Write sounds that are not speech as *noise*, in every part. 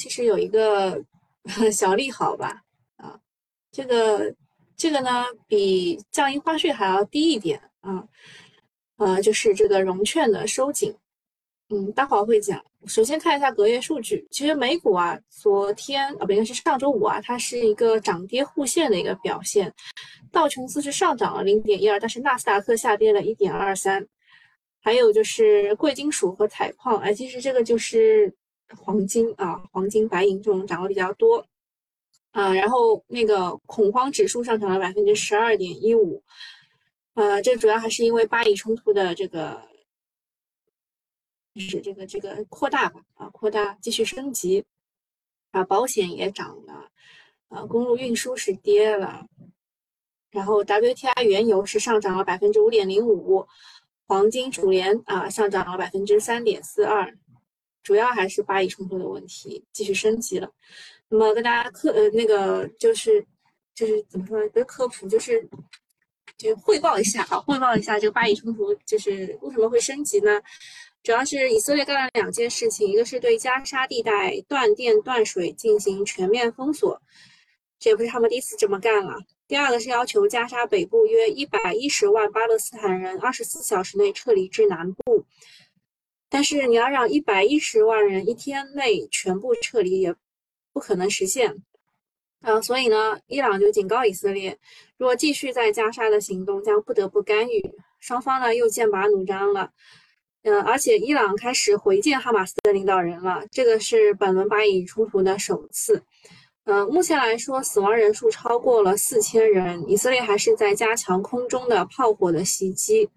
其实有一个 *laughs* 小利好吧，啊，这个这个呢比降印花税还要低一点啊，呃，就是这个融券的收紧。嗯，待会儿会讲。首先看一下隔夜数据。其实美股啊，昨天啊，不应该是上周五啊，它是一个涨跌互现的一个表现。道琼斯是上涨了零点一二，但是纳斯达克下跌了一点二三。还有就是贵金属和采矿，哎，其实这个就是黄金啊，黄金、白银这种涨得比较多啊。然后那个恐慌指数上涨了百分之十二点一五，呃，这主要还是因为巴以冲突的这个。是这个这个扩大吧啊，扩大继续升级啊，保险也涨了，啊，公路运输是跌了，然后 WTI 原油是上涨了百分之五点零五，黄金主联啊上涨了百分之三点四二，主要还是巴以冲突的问题继续升级了。那么跟大家科呃那个就是就是怎么说呢？不是科普，就是就是汇报一下啊，汇报一下这个巴以冲突就是为什么会升级呢？主要是以色列干了两件事情，一个是对加沙地带断电断水进行全面封锁，这也不是他们第一次这么干了。第二个是要求加沙北部约一百一十万巴勒斯坦人二十四小时内撤离至南部，但是你要让一百一十万人一天内全部撤离，也不可能实现。啊，所以呢，伊朗就警告以色列，如果继续在加沙的行动，将不得不干预。双方呢又剑拔弩张了。呃，而且伊朗开始回见哈马斯的领导人了，这个是本轮巴以冲突的首次。呃，目前来说，死亡人数超过了四千人。以色列还是在加强空中的炮火的袭击。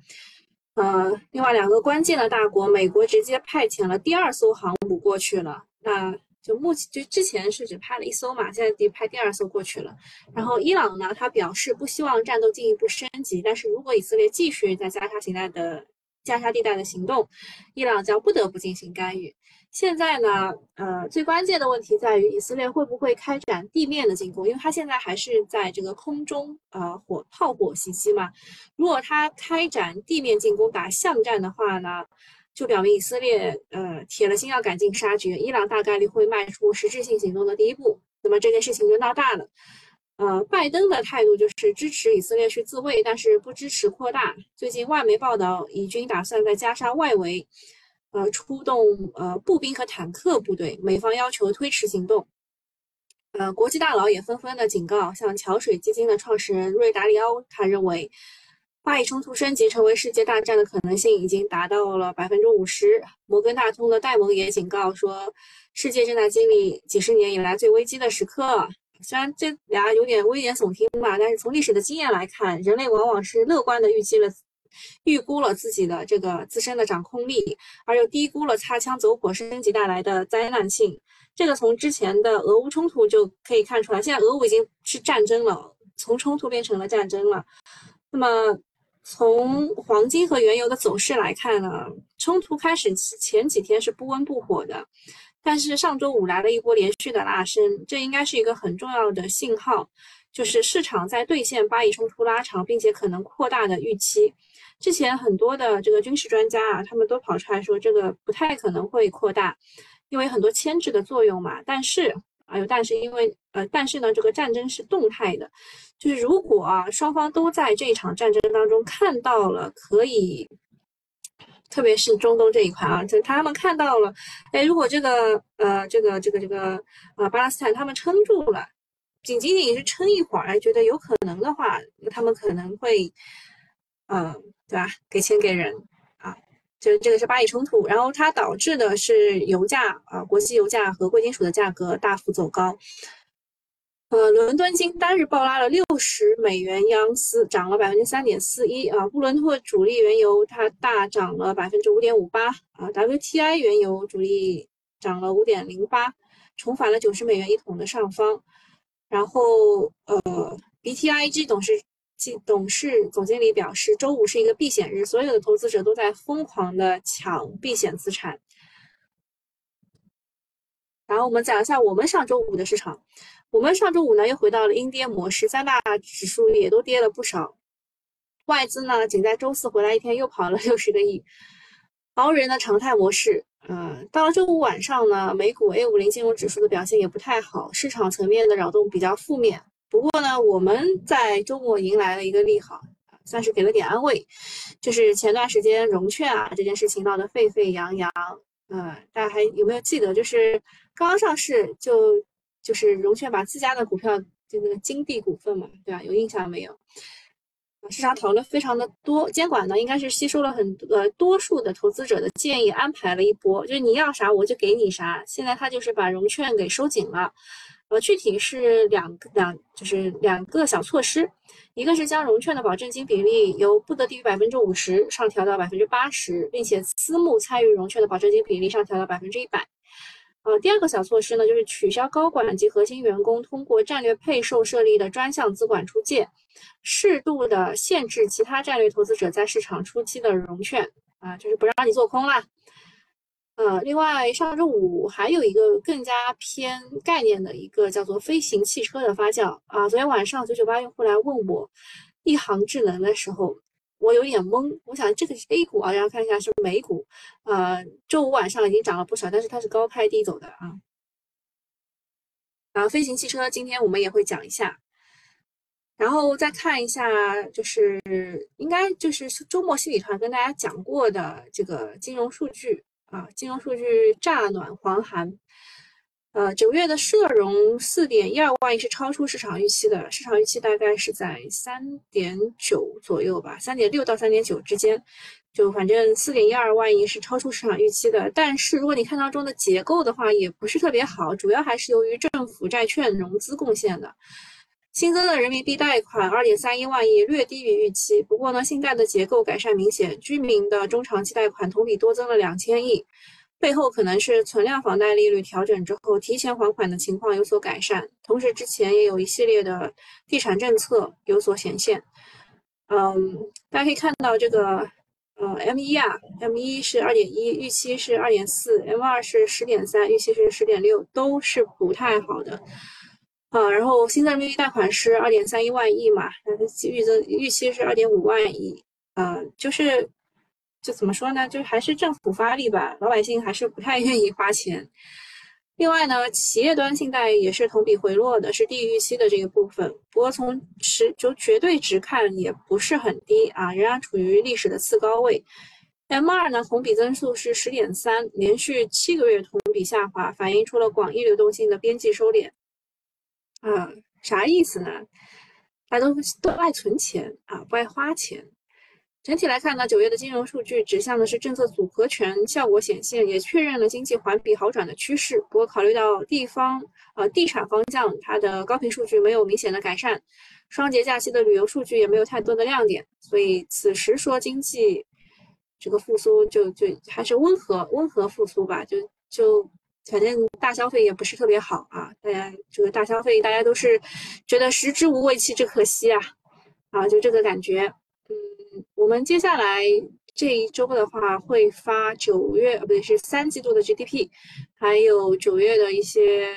呃，另外两个关键的大国，美国直接派遣了第二艘航母过去了。那就目前就之前是只派了一艘嘛，现在第派第二艘过去了。然后伊朗呢，他表示不希望战斗进一步升级，但是如果以色列继续在加沙形态的。加沙地带的行动，伊朗将不得不进行干预。现在呢，呃，最关键的问题在于以色列会不会开展地面的进攻，因为它现在还是在这个空中呃火炮火袭击嘛。如果它开展地面进攻打巷战的话呢，就表明以色列呃铁了心要赶尽杀绝，伊朗大概率会迈出实质性行动的第一步。那么这件事情就闹大了。呃，拜登的态度就是支持以色列去自卫，但是不支持扩大。最近外媒报道，以军打算在加沙外围，呃，出动呃步兵和坦克部队，美方要求推迟行动。呃，国际大佬也纷纷的警告，像桥水基金的创始人瑞达利奥，他认为，巴以冲突升级成为世界大战的可能性已经达到了百分之五十。摩根大通的戴蒙也警告说，世界正在经历几十年以来最危机的时刻。虽然这俩有点危言耸听吧，但是从历史的经验来看，人类往往是乐观的预计了、预估了自己的这个自身的掌控力，而又低估了擦枪走火升级带来的灾难性。这个从之前的俄乌冲突就可以看出来。现在俄乌已经是战争了，从冲突变成了战争了。那么从黄金和原油的走势来看呢，冲突开始前几天是不温不火的。但是上周五来了一波连续的拉升，这应该是一个很重要的信号，就是市场在兑现巴以冲突拉长并且可能扩大的预期。之前很多的这个军事专家啊，他们都跑出来说这个不太可能会扩大，因为很多牵制的作用嘛。但是啊，有但是，因为呃，但是呢，这个战争是动态的，就是如果啊双方都在这一场战争当中看到了可以。特别是中东这一块啊，就他们看到了，哎，如果这个呃，这个这个这个呃，巴勒斯坦他们撑住了，仅仅仅是撑一会儿，觉得有可能的话，他们可能会，嗯，对吧？给钱给人啊，就是这个是巴以冲突，然后它导致的是油价啊，国际油价和贵金属的价格大幅走高。呃，伦敦金单日暴拉了六十美元盎司，涨了百分之三点四一啊。布伦特主力原油它大涨了百分之五点五八啊。WTI 原油主力涨了五点零八，重返了九十美元一桶的上方。然后呃，BTIG 董事董事总经理表示，周五是一个避险日，所有的投资者都在疯狂的抢避险资产。然后我们讲一下我们上周五的市场。我们上周五呢又回到了阴跌模式，三大指数也都跌了不少。外资呢仅在周四回来一天又跑了 *laughs* 六十个亿，熬人的常态模式嗯，到了周五晚上呢，美股 A 五零金融指数的表现也不太好，市场层面的扰动比较负面。不过呢，我们在周末迎来了一个利好，算是给了点安慰。就是前段时间融券啊这件事情闹得沸沸扬扬，嗯，大家还有没有记得？就是刚上市就就是融券把自家的股票就那个金地股份嘛，对吧？有印象没有？市场讨论非常的多，监管呢应该是吸收了很呃多数的投资者的建议，安排了一波，就是你要啥我就给你啥。现在他就是把融券给收紧了，呃，具体是两个两就是两个小措施，一个是将融券的保证金比例由不得低于百分之五十上调到百分之八十，并且私募参与融券的保证金比例上调到百分之一百。呃，第二个小措施呢，就是取消高管及核心员工通过战略配售设立的专项资管出借，适度的限制其他战略投资者在市场初期的融券啊，就是不让你做空啦。呃，另外上周五还有一个更加偏概念的一个叫做飞行汽车的发酵啊，昨天晚上九九八用户来问我一航智能的时候。我有点懵，我想这个是 A 股啊，然后看一下是美股，呃，周五晚上已经涨了不少，但是它是高开低走的啊。啊，飞行汽车今天我们也会讲一下，然后再看一下，就是应该就是周末心理团跟大家讲过的这个金融数据啊，金融数据乍暖还寒。呃，九月的社融四点一二万亿是超出市场预期的，市场预期大概是在三点九左右吧，三点六到三点九之间，就反正四点一二万亿是超出市场预期的。但是如果你看当中的结构的话，也不是特别好，主要还是由于政府债券融资贡献的。新增的人民币贷款二点三一万亿，略低于预期。不过呢，信贷的结构改善明显，居民的中长期贷款同比多增了两千亿。背后可能是存量房贷利率调整之后，提前还款的情况有所改善，同时之前也有一系列的地产政策有所显现。嗯，大家可以看到这个，呃，M 一啊，M 一是二点一，预期是二点四；M 二是十点三，预期是十点六，都是不太好的。啊，然后新增利率贷款是二点三一万亿嘛，预增预期是二点五万亿，啊，就是。就怎么说呢？就还是政府发力吧，老百姓还是不太愿意花钱。另外呢，企业端信贷也是同比回落的，是低于预期的这个部分。不过从实就绝对值看，也不是很低啊，仍然处于历史的次高位。M 二呢，同比增速是十点三，连续七个月同比下滑，反映出了广义流动性的边际收敛。啊，啥意思呢？大家都都爱存钱啊，不爱花钱。整体来看呢，九月的金融数据指向的是政策组合拳效果显现，也确认了经济环比好转的趋势。不过，考虑到地方呃地产方向，它的高频数据没有明显的改善，双节假期的旅游数据也没有太多的亮点，所以此时说经济这个复苏就就还是温和温和复苏吧，就就反正大消费也不是特别好啊，大家这个大消费大家都是觉得食之无味，弃之可惜啊，啊，就这个感觉。嗯我们接下来这一周的话，会发九月，不对，是三季度的 GDP，还有九月的一些，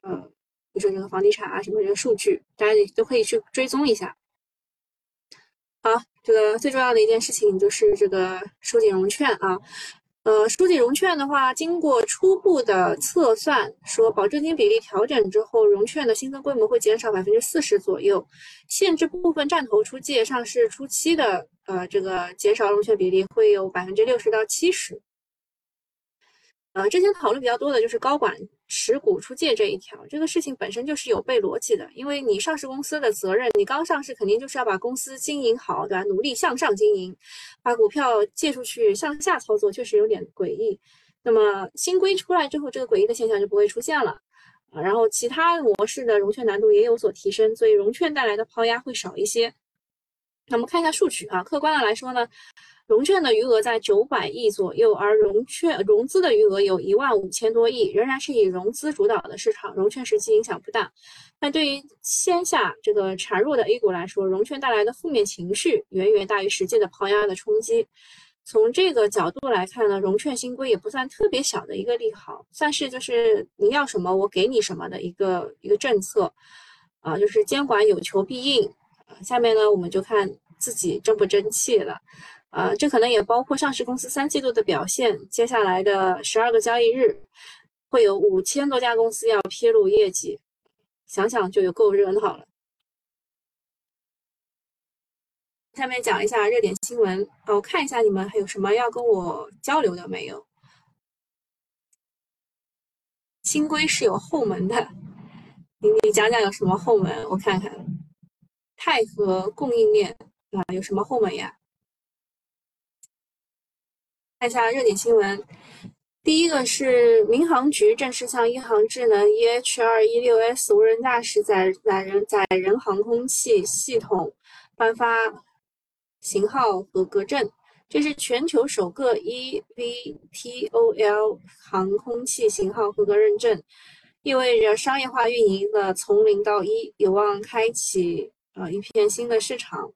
呃，比如说这个房地产啊什么这个数据，大家都可以去追踪一下。好，这个最重要的一件事情就是这个收紧融券啊。呃，收紧融券的话，经过初步的测算，说保证金比例调整之后，融券的新增规模会减少百分之四十左右，限制部分战投出借，上市初期的呃这个减少融券比例会有百分之六十到七十。呃，之前讨论比较多的就是高管持股出借这一条，这个事情本身就是有悖逻辑的，因为你上市公司的责任，你刚上市肯定就是要把公司经营好，对吧？努力向上经营，把股票借出去向下操作，确实有点诡异。那么新规出来之后，这个诡异的现象就不会出现了啊。然后其他模式的融券难度也有所提升，所以融券带来的抛压会少一些。那我们看一下数据啊，客观的来说呢。融券的余额在九百亿左右，而融券融资的余额有一万五千多亿，仍然是以融资主导的市场，融券实际影响不大。但对于线下这个孱弱的 A 股来说，融券带来的负面情绪远远大于实际的抛压的冲击。从这个角度来看呢，融券新规也不算特别小的一个利好，算是就是你要什么我给你什么的一个一个政策，啊，就是监管有求必应。下面呢我们就看自己争不争气了。呃，这可能也包括上市公司三季度的表现。接下来的十二个交易日，会有五千多家公司要披露业绩，想想就有够热闹了。下面讲一下热点新闻啊，我看一下你们还有什么要跟我交流的没有？新规是有后门的，你你讲讲有什么后门？我看看，钛和供应链啊，有什么后门呀？看一下热点新闻，第一个是民航局正式向一航智能 EH 二一六 S 无人驾驶载载人载人航空器系统颁发。型号合格证，这是全球首个 eVTOL 航空器型号合格认证，意味着商业化运营的从零到一有望开启啊一片新的市场。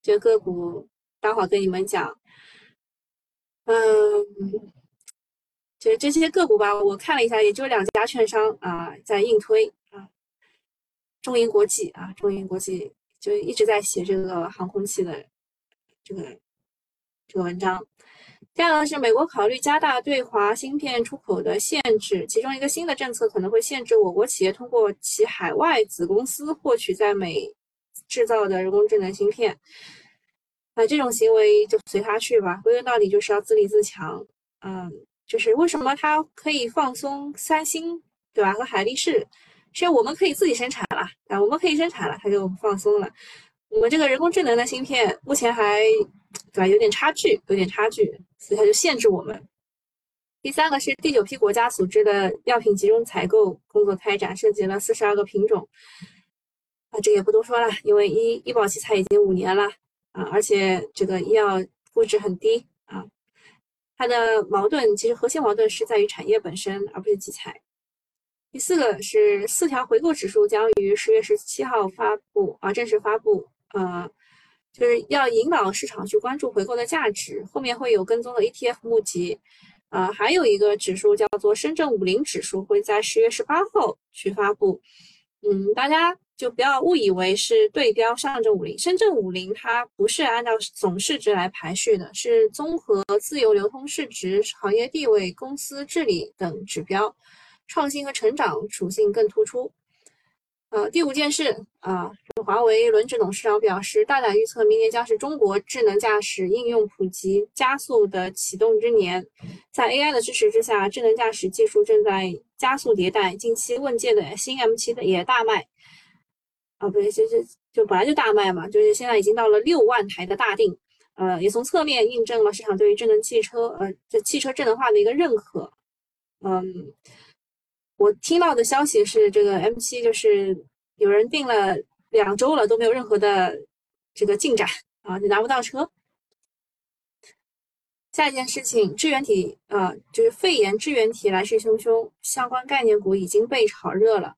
这个股待会儿跟你们讲，嗯，就这些个股吧，我看了一下，也就两家券商啊在硬推啊，中银国际啊，中银国际就一直在写这个航空器的。这个这个文章，第二个是美国考虑加大对华芯片出口的限制，其中一个新的政策可能会限制我国企业通过其海外子公司获取在美制造的人工智能芯片。那这种行为就随他去吧，归根到底就是要自立自强。嗯，就是为什么他可以放松三星，对吧？和海力士，是因为我们可以自己生产了，啊，我们可以生产了，他就放松了。我们这个人工智能的芯片目前还对吧，有点差距，有点差距，所以它就限制我们。第三个是第九批国家组织的药品集中采购工作开展，涉及了四十二个品种。啊，这也不多说了，因为医医保奇才已经五年了啊，而且这个医药估值很低啊。它的矛盾其实核心矛盾是在于产业本身，而不是集采。第四个是四条回购指数将于十月十七号发布啊，正式发布。呃，就是要引导市场去关注回购的价值，后面会有跟踪的 ETF 募集。呃，还有一个指数叫做深圳五零指数，会在十月十八号去发布。嗯，大家就不要误以为是对标上证五零，深圳五零它不是按照总市值来排序的，是综合自由流通市值、行业地位、公司治理等指标，创新和成长属性更突出。呃，第五件事啊，华为轮值董事长表示，大胆预测明年将是中国智能驾驶应用普及加速的启动之年。在 AI 的支持之下，智能驾驶技术正在加速迭代。近期问界的新 M7 的也大卖啊，不对，其实就本来就大卖嘛，就是现在已经到了六万台的大定。呃，也从侧面印证了市场对于智能汽车，呃，这汽车智能化的一个认可。嗯。我听到的消息是，这个 M7 就是有人订了两周了，都没有任何的这个进展啊，就拿不到车。下一件事情，支原体啊，就是肺炎支原体来势汹汹，相关概念股已经被炒热了。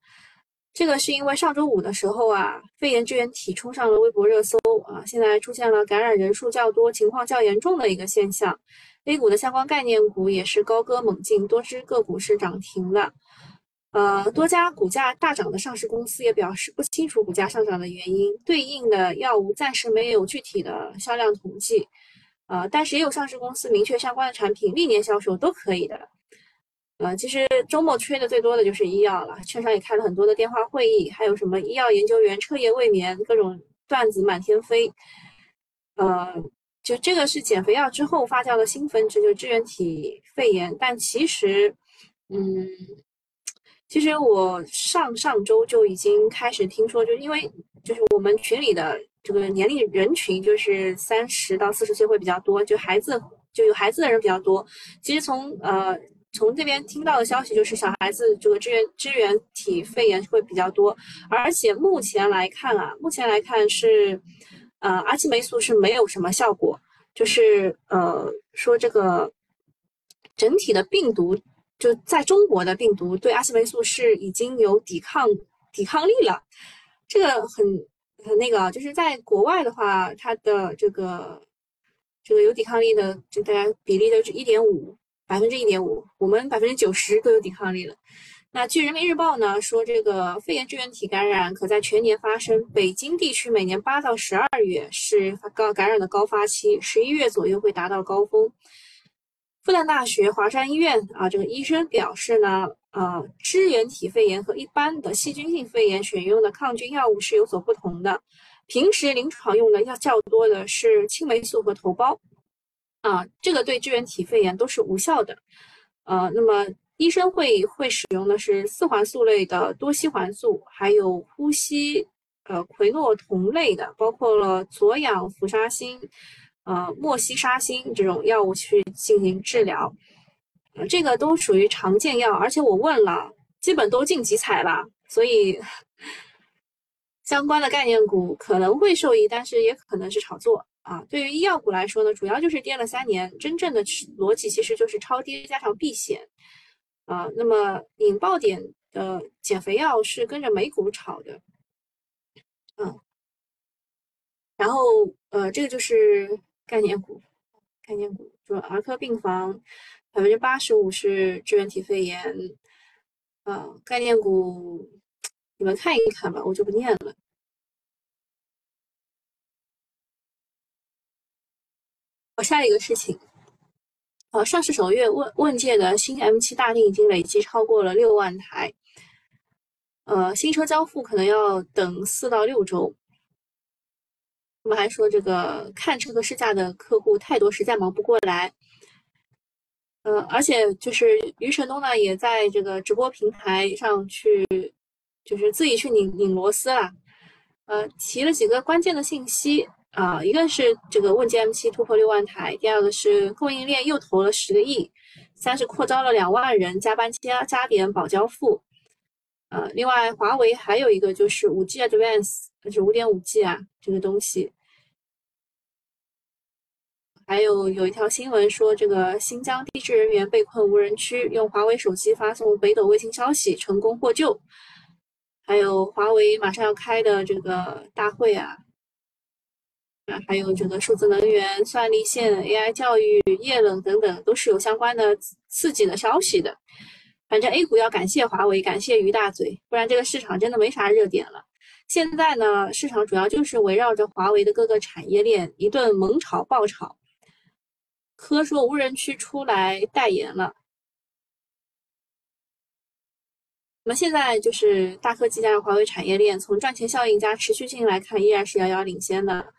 这个是因为上周五的时候啊，肺炎支原体冲上了微博热搜啊，现在出现了感染人数较多、情况较严重的一个现象。A 股的相关概念股也是高歌猛进，多只个股是涨停的。呃，多家股价大涨的上市公司也表示不清楚股价上涨的原因，对应的药物暂时没有具体的销量统计。呃，但是也有上市公司明确相关的产品历年销售都可以的。呃，其实周末吹的最多的就是医药了，券商也开了很多的电话会议，还有什么医药研究员彻夜未眠，各种段子满天飞。呃，就这个是减肥药之后发酵的新分支，就是支原体肺炎，但其实，嗯。其实我上上周就已经开始听说，就因为就是我们群里的这个年龄人群就是三十到四十岁会比较多，就孩子就有孩子的人比较多。其实从呃从这边听到的消息就是小孩子这个支原支原体肺炎会比较多，而且目前来看啊，目前来看是呃阿奇霉素是没有什么效果，就是呃说这个整体的病毒。就在中国的病毒对阿奇霉素是已经有抵抗抵抗力了，这个很很那个，就是在国外的话，它的这个这个有抵抗力的，就大家比例都是一点五百分之一点五，我们百分之九十都有抵抗力了。那据人民日报呢说，这个肺炎支原体感染可在全年发生，北京地区每年八到十二月是高感染的高发期，十一月左右会达到高峰。复旦大学华山医院啊，这个医生表示呢，啊，支原体肺炎和一般的细菌性肺炎选用的抗菌药物是有所不同的。平时临床用的要较多的是青霉素和头孢，啊，这个对支原体肺炎都是无效的。呃，那么医生会会使用的是四环素类的多西环素，还有呼吸呃喹诺酮类的，包括了左氧氟沙星。呃，莫西沙星这种药物去进行治疗，呃，这个都属于常见药，而且我问了，基本都晋级采了，所以相关的概念股可能会受益，但是也可能是炒作啊。对于医药股来说呢，主要就是跌了三年，真正的逻辑其实就是超跌加上避险啊。那么引爆点的减肥药是跟着美股炒的，嗯，然后呃，这个就是。概念股，概念股，说儿科病房百分之八十五是支原体肺炎，呃，概念股你们看一看吧，我就不念了。下一个事情，呃，上市首月问问界的新 M7 大定已经累计超过了六万台，呃，新车交付可能要等四到六周。我们还说这个看车和试驾的客户太多，实在忙不过来。呃，而且就是余承东呢，也在这个直播平台上去，就是自己去拧拧螺丝了。呃，提了几个关键的信息啊，一个是这个问界 M7 突破六万台，第二个是供应链又投了十个亿，三是扩招了两万人，加班加加点保交付。呃，另外华为还有一个就是五 G Advance，就是五点五 G 啊，这个东西。还有有一条新闻说，这个新疆地质人员被困无人区，用华为手机发送北斗卫星消息，成功获救。还有华为马上要开的这个大会，啊，还有这个数字能源、算力线、AI 教育、液冷等等，都是有相关的刺激的消息的。反正 A 股要感谢华为，感谢于大嘴，不然这个市场真的没啥热点了。现在呢，市场主要就是围绕着华为的各个产业链一顿猛炒爆炒。科说无人区出来代言了，那么现在就是大科技加上华为产业链，从赚钱效应加持续性来看，依然是遥遥领先的。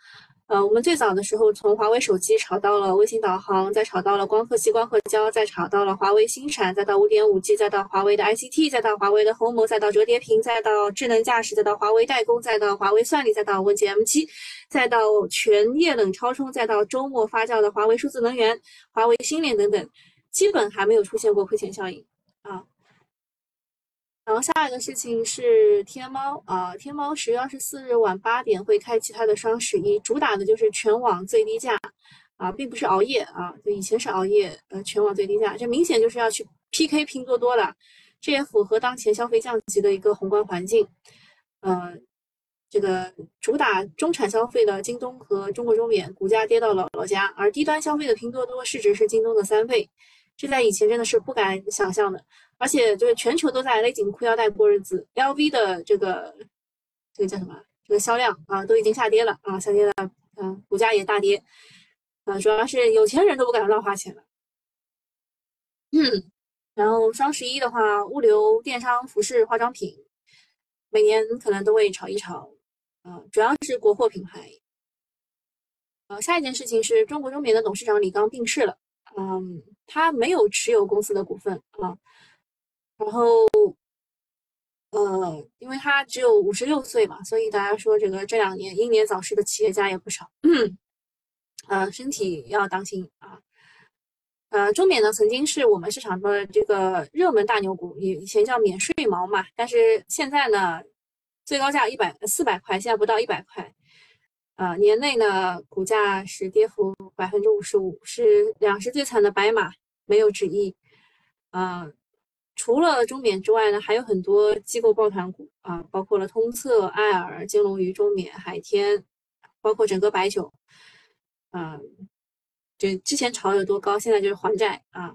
呃，我们最早的时候从华为手机炒到了卫星导航，再炒到了光刻机、光刻胶，再炒到了华为新闪，再到五点五 G，再到华为的 ICT，再到华为的鸿蒙再到折叠屏，再到智能驾驶，再到华为代工，再到华为算力，再到问界 M7，再到全液冷超充，再到周末发酵的华为数字能源、华为星链等等，基本还没有出现过亏钱效应。然后下一个事情是天猫啊，天猫十月二十四日晚八点会开启它的双十一，主打的就是全网最低价啊，并不是熬夜啊，就以前是熬夜，呃，全网最低价，这明显就是要去 PK 拼多多了，这也符合当前消费降级的一个宏观环境。呃，这个主打中产消费的京东和中国中免股价跌到姥姥家，而低端消费的拼多多市值是京东的三倍，这在以前真的是不敢想象的。而且就是全球都在勒紧裤腰带过日子，LV 的这个这个叫什么？这个销量啊都已经下跌了啊，下跌了，嗯，股价也大跌，啊，主要是有钱人都不敢乱花钱了。嗯，然后双十一的话，物流、电商、服饰、化妆品，每年可能都会炒一炒，啊，主要是国货品牌。呃，下一件事情是中国中棉的董事长李刚病逝了，嗯，他没有持有公司的股份啊。然后，呃，因为他只有五十六岁嘛，所以大家说这个这两年英年早逝的企业家也不少。嗯呃，身体要当心啊。呃，中免呢曾经是我们市场的这个热门大牛股，以以前叫免税毛嘛，但是现在呢，最高价一百四百块，现在不到一百块。啊，年内呢股价是跌幅百分之五十五，是两市最惨的白马，没有之一。啊。除了中免之外呢，还有很多机构抱团股啊，包括了通策、爱尔、金龙鱼、中免、海天，包括整个白酒，啊，就之前炒有多高，现在就是还债啊。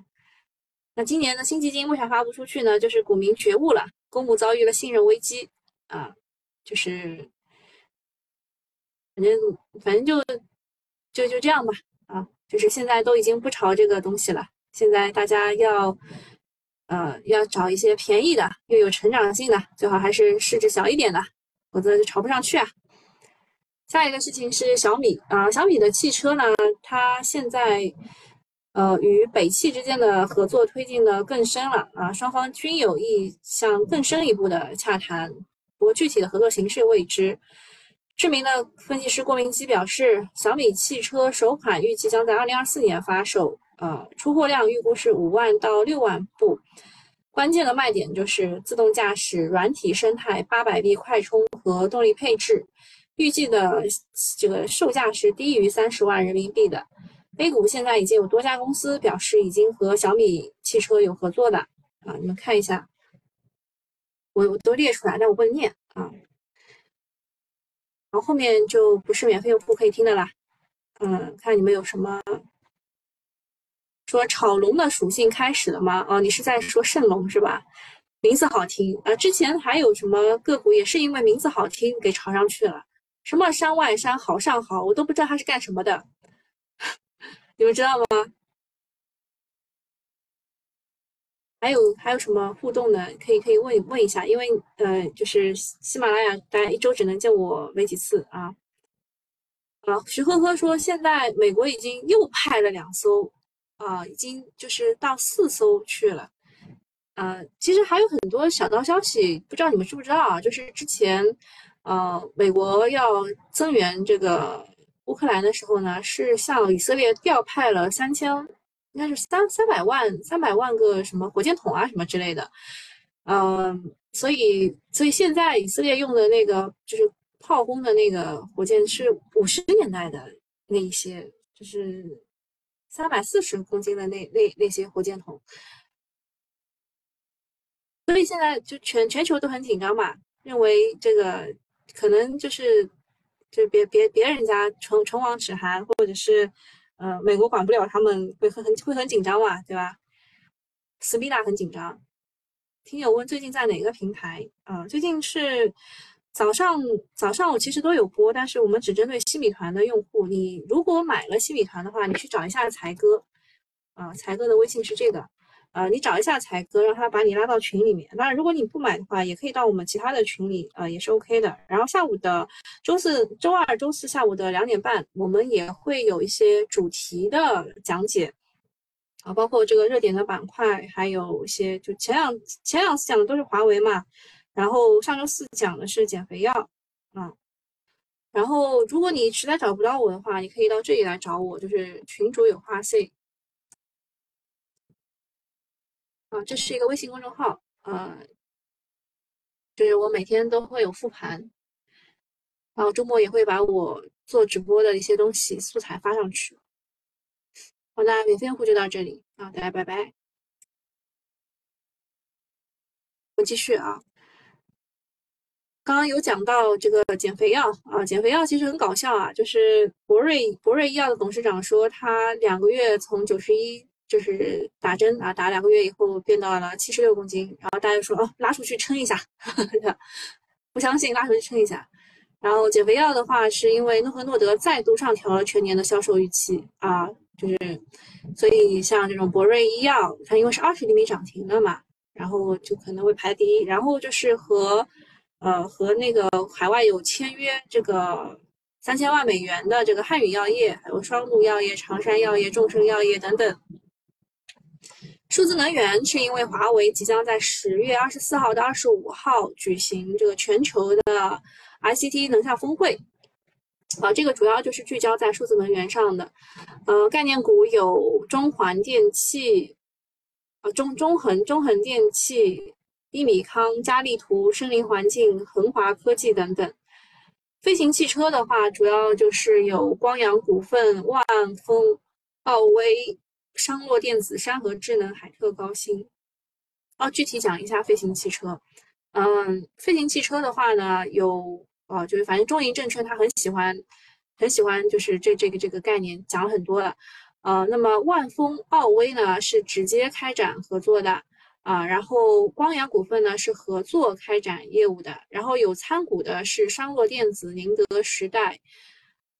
那今年的新基金为啥发不出去呢？就是股民觉悟了，公募遭遇了信任危机啊，就是反正反正就就就这样吧啊，就是现在都已经不炒这个东西了，现在大家要呃要找一些便宜的又有成长性的，最好还是市值小一点的，否则就炒不上去啊。下一个事情是小米啊，小米的汽车呢，它现在。呃，与北汽之间的合作推进的更深了啊，双方均有意向更深一步的洽谈，不过具体的合作形式未知。知名的分析师郭明基表示，小米汽车首款预计将在二零二四年发售，呃，出货量预估是五万到六万部。关键的卖点就是自动驾驶、软体生态、八百 V 快充和动力配置，预计的这个售价是低于三十万人民币的。A 股现在已经有多家公司表示已经和小米汽车有合作的啊，你们看一下，我我都列出来，但我不能念啊。然后后面就不是免费用户可以听的啦，嗯，看你们有什么说炒龙的属性开始了吗？哦，你是在说圣龙是吧？名字好听啊，之前还有什么个股也是因为名字好听给炒上去了，什么山外山好上好，我都不知道它是干什么的。*laughs* 你们知道吗？还有还有什么互动的？可以可以问问一下，因为呃，就是喜马拉雅大家一周只能见我没几次啊。啊，徐呵呵说，现在美国已经又派了两艘啊，已经就是到四艘去了。啊，其实还有很多小道消息，不知道你们知不知道啊？就是之前呃，美国要增援这个。乌克兰的时候呢，是向以色列调派了三千，应该是三三百万三百万个什么火箭筒啊什么之类的，嗯，所以所以现在以色列用的那个就是炮轰的那个火箭是五十年代的那一些，就是三百四十公斤的那那那些火箭筒，所以现在就全全球都很紧张嘛，认为这个可能就是。就别别别人家唇唇亡齿寒，或者是，呃，美国管不了，他们会很很会很紧张嘛，对吧？斯密达很紧张。听友问最近在哪个平台？啊，最近是早上早上我其实都有播，但是我们只针对西米团的用户。你如果买了西米团的话，你去找一下才哥，啊，才哥的微信是这个。呃，你找一下才哥，让他把你拉到群里面。当然，如果你不买的话，也可以到我们其他的群里，呃，也是 OK 的。然后下午的周四周二、周四下午的两点半，我们也会有一些主题的讲解，啊，包括这个热点的板块，还有一些就前两前两次讲的都是华为嘛，然后上周四讲的是减肥药，啊，然后如果你实在找不到我的话，你可以到这里来找我，就是群主有话 say。啊，这是一个微信公众号，呃，就是我每天都会有复盘，然后周末也会把我做直播的一些东西素材发上去。好那，免费用户就到这里啊，大家拜拜。我继续啊，刚刚有讲到这个减肥药啊，减肥药其实很搞笑啊，就是博瑞博瑞医药的董事长说，他两个月从九十一。就是打针啊，打两个月以后变到了七十六公斤，然后大家说哦，拉出去称一下，*laughs* 不相信拉出去称一下。然后减肥药的话，是因为诺和诺德再度上调了全年的销售预期啊，就是所以像这种博瑞医药，它因为是二十厘米涨停了嘛，然后就可能会排第一。然后就是和呃和那个海外有签约这个三千万美元的这个汉语药业，还有双鹿药业、常山药业、众生药业等等。数字能源是因为华为即将在十月二十四号到二十五号举行这个全球的 ICT 能效峰会，啊，这个主要就是聚焦在数字能源上的，呃，概念股有中环电器，啊，中中恒中恒电器、一米康、佳利图、森林环境、恒华科技等等。飞行汽车的话，主要就是有光阳股份、万丰、奥威。商洛电子、山河智能、海特高新。哦，具体讲一下飞行汽车。嗯，飞行汽车的话呢，有哦，就是反正中银证券他很喜欢，很喜欢，就是这这个这个概念讲了很多了。呃，那么万丰奥威呢是直接开展合作的啊，然后光阳股份呢是合作开展业务的，然后有参股的是商洛电子、宁德时代。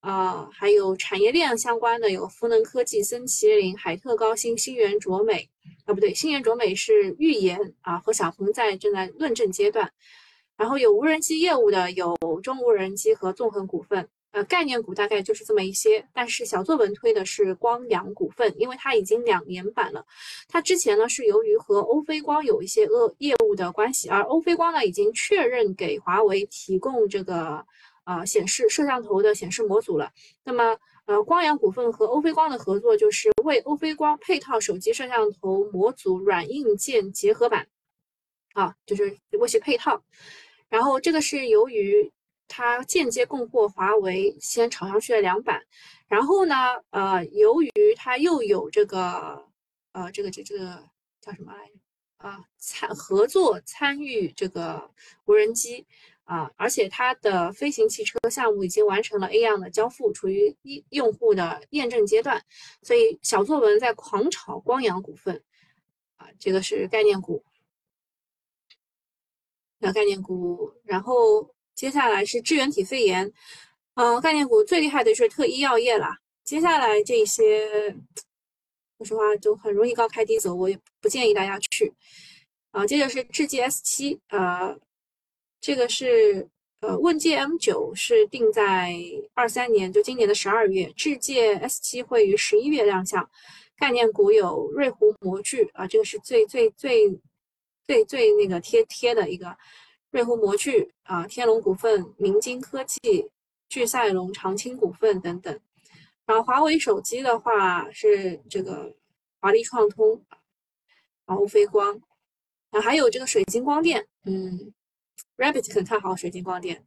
啊，还有产业链相关的有孚能科技、森麒麟、海特高新、新源卓美，啊不对，新源卓美是预研啊，和小鹏在正在论证阶段。然后有无人机业务的有中无人机和纵横股份，呃，概念股大概就是这么一些。但是小作文推的是光阳股份，因为它已经两年板了。它之前呢是由于和欧菲光有一些恶业务的关系，而欧菲光呢已经确认给华为提供这个。啊，显示摄像头的显示模组了。那么，呃，光阳股份和欧菲光的合作就是为欧菲光配套手机摄像头模组软硬件结合版，啊，就是为其配套。然后这个是由于它间接供货华为，先炒上去了两板。然后呢，呃，由于它又有这个，呃，这个这这个叫什么来着？啊，参合作参与这个无人机。啊，而且它的飞行汽车项目已经完成了 A 样的交付，处于一用户的验证阶段，所以小作文在狂炒光阳股份，啊，这个是概念股，概念股，然后接下来是支原体肺炎，嗯，概念股最厉害的是特医药业啦，接下来这些，说实话就很容易高开低走，我也不建议大家去，啊，接着是智界 S 七，呃。这个是呃，问界 M 九是定在二三年，就今年的十二月。智界 S 七会于十一月亮相。概念股有瑞湖模具啊，这个是最最最最最那个贴贴的一个瑞湖模具啊，天龙股份、明晶科技、聚赛龙、长青股份等等。然后华为手机的话是这个华丽创通啊，欧菲光啊，还有这个水晶光电，嗯。Rabbit 很看好水晶光电，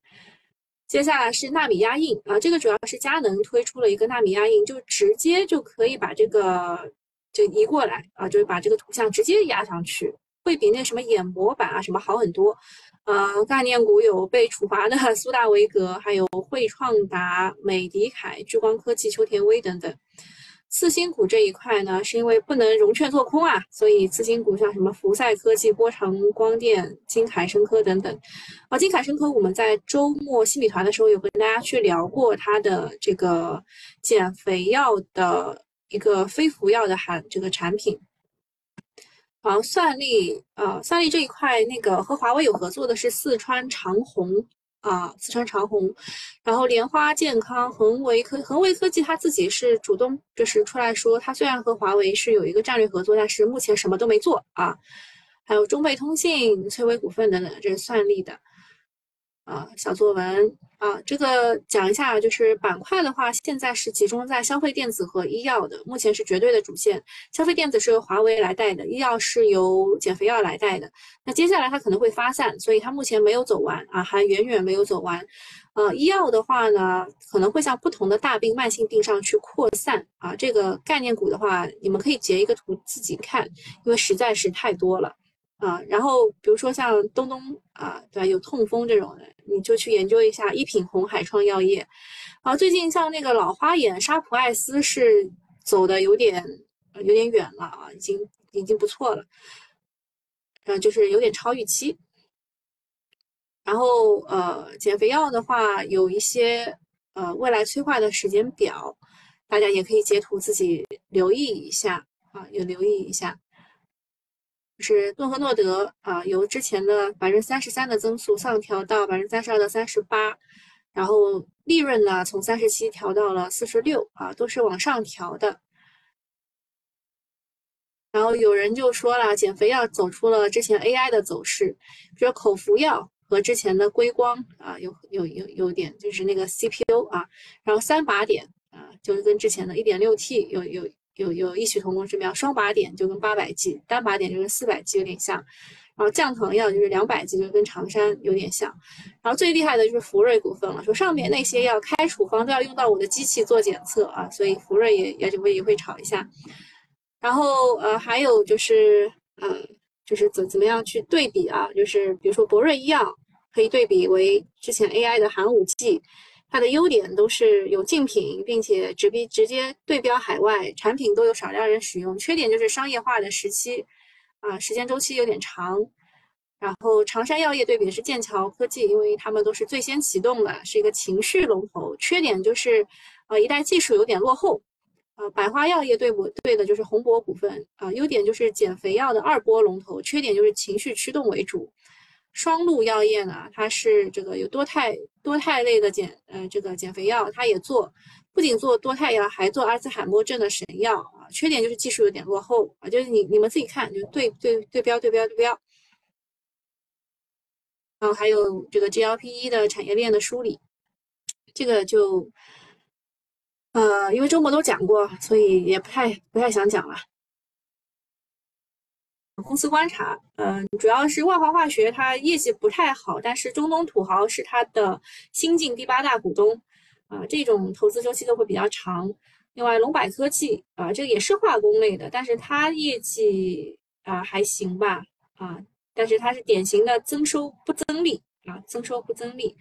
接下来是纳米压印啊，这个主要是佳能推出了一个纳米压印，就直接就可以把这个就移过来啊，就是把这个图像直接压上去，会比那什么眼模板啊什么好很多。呃，概念股有被处罚的 *laughs* 苏大维格，还有汇创达、美迪凯、聚光科技、秋田威等等。次新股这一块呢，是因为不能融券做空啊，所以次新股像什么福赛科技、波长光电、金凯生科等等。啊，金凯生科我们在周末新米团的时候有跟大家去聊过它的这个减肥药的一个非服药的含这个产品。好，算力啊，算力这一块那个和华为有合作的是四川长虹。啊，四川长虹，然后莲花健康、恒维科、恒维科技，他自己是主动就是出来说，他虽然和华为是有一个战略合作，但是目前什么都没做啊。还有中贝通信、翠微股份等等，这是算力的。啊，小作文啊，这个讲一下，就是板块的话，现在是集中在消费电子和医药的，目前是绝对的主线。消费电子是由华为来带的，医药是由减肥药来带的。那接下来它可能会发散，所以它目前没有走完啊，还远远没有走完。呃，医药的话呢，可能会向不同的大病、慢性病上去扩散啊。这个概念股的话，你们可以截一个图自己看，因为实在是太多了。啊，然后比如说像东东啊，对吧？有痛风这种的，你就去研究一下一品红海创药业。啊，最近像那个老花眼沙普爱思是走的有点有点远了啊，已经已经不错了，呃，就是有点超预期。然后呃，减肥药的话有一些呃未来催化的时间表，大家也可以截图自己留意一下啊，也留意一下。是顿和诺德啊，由之前的百分之三十三的增速上调到百分之三十二到三十八，然后利润呢从三十七调到了四十六啊，都是往上调的。然后有人就说了，减肥药走出了之前 AI 的走势，比如口服药和之前的硅光啊有有有有点就是那个 CPU 啊，然后三靶点啊就是跟之前的一点六 T 有有。有有异曲同工之妙，双靶点就跟八百 G，单靶点就跟四百 G 有点像，然后降糖药就是两百 G 就跟长山有点像，然后最厉害的就是福瑞股份了，说上面那些要开处方都要用到我的机器做检测啊，所以福瑞也也就会也会炒一下，然后呃还有就是呃就是怎怎么样去对比啊，就是比如说博瑞医药可以对比为之前 AI 的寒武纪，它的优点都是有竞品，并且直逼直接对标海外产品，都有少量人使用。缺点就是商业化的时期啊，时间周期有点长。然后长山药业对比的是剑桥科技，因为他们都是最先启动的，是一个情绪龙头。缺点就是，呃，一代技术有点落后。呃，百花药业对不对的就是宏博股份啊。优点就是减肥药的二波龙头，缺点就是情绪驱动为主。双鹿药业呢，它是这个有多肽多肽类的减呃这个减肥药，它也做，不仅做多肽药，还做阿兹海默症的神药啊。缺点就是技术有点落后啊，就是你你们自己看，就对对对标对标对标。然后还有这个 GLP-1 的产业链的梳理，这个就，呃，因为周末都讲过，所以也不太不太想讲了。公司观察，嗯，主要是万华化学它业绩不太好，但是中东土豪是它的新晋第八大股东，啊，这种投资周期都会比较长。另外，龙柏科技啊，这个也是化工类的，但是它业绩啊还行吧，啊。但是它是典型的增收不增利啊，增收不增利，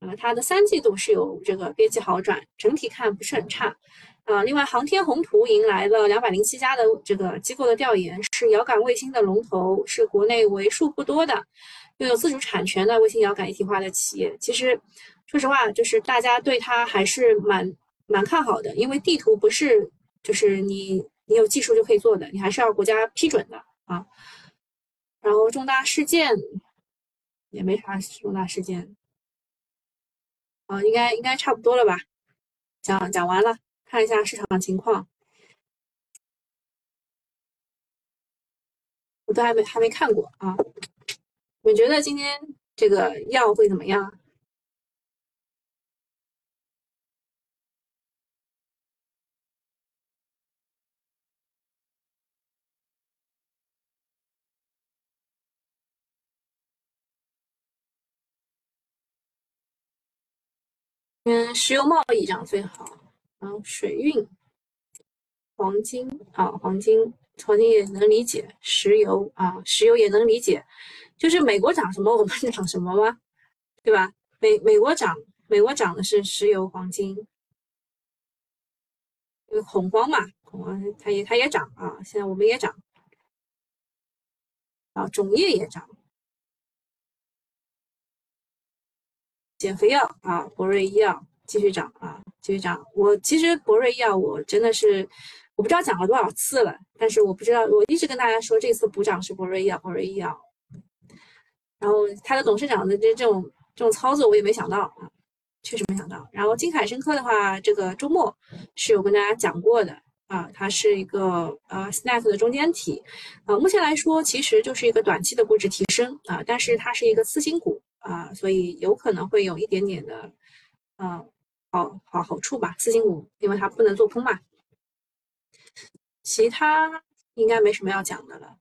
啊，它的三季度是有这个边际好转，整体看不是很差，啊，另外航天宏图迎来了两百零七家的这个机构的调研，是遥感卫星的龙头，是国内为数不多的拥有自主产权的卫星遥感一体化的企业。其实，说实话，就是大家对它还是蛮蛮看好的，因为地图不是就是你你有技术就可以做的，你还是要国家批准的啊。然后重大事件也没啥重大事件，啊，应该应该差不多了吧？讲讲完了，看一下市场情况，我都还没还没看过啊。你们觉得今天这个药会怎么样？嗯，石油贸易涨最好，然后水运、黄金啊，黄金、黄金也能理解，石油啊，石油也能理解，就是美国涨什么我们涨什么吗？对吧？美美国涨，美国涨的是石油、黄金，因为恐慌嘛，恐慌它也它也涨啊，现在我们也涨，啊，种业也涨。减肥药啊，博瑞医药继续涨啊，继续涨。我其实博瑞医药我真的是我不知道讲了多少次了，但是我不知道我一直跟大家说这次补涨是博瑞医药，博瑞医药。然后他的董事长的这这种这种操作我也没想到啊，确实没想到。然后金海生科的话，这个周末是有跟大家讲过的啊，它是一个呃 SNAP 的中间体啊，目前来说其实就是一个短期的估值提升啊，但是它是一个次新股。啊，所以有可能会有一点点的，啊，好好好处吧，四进五，因为它不能做空嘛。其他应该没什么要讲的了。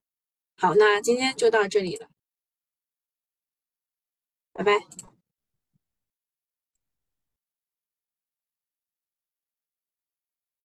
好，那今天就到这里了，拜拜。